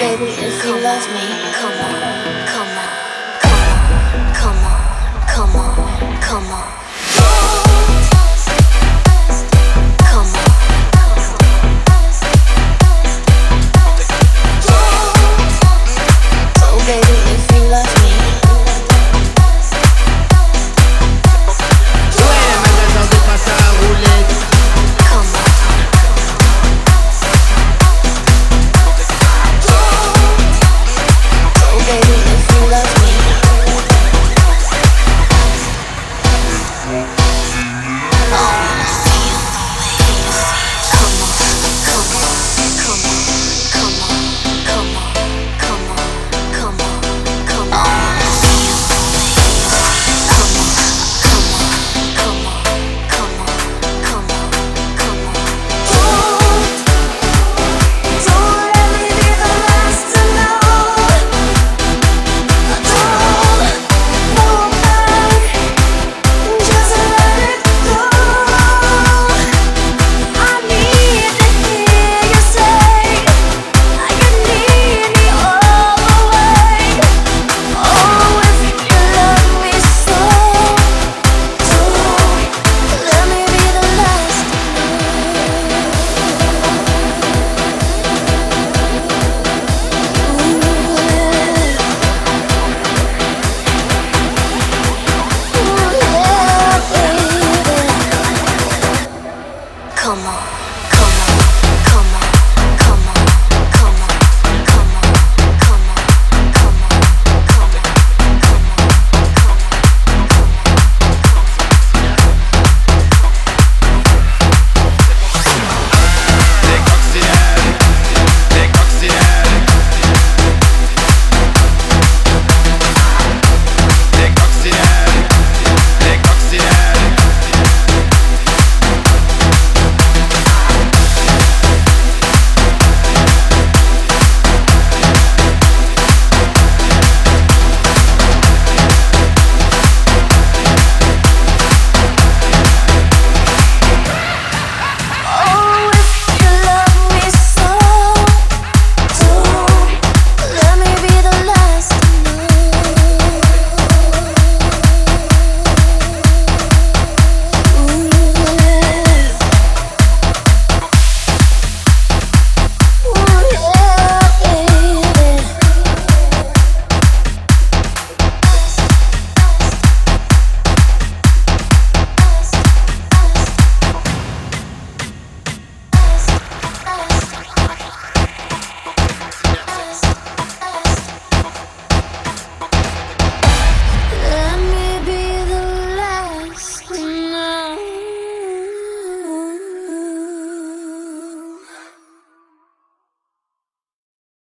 baby, if you love me, come on, come on, come on, come on, come on, come on.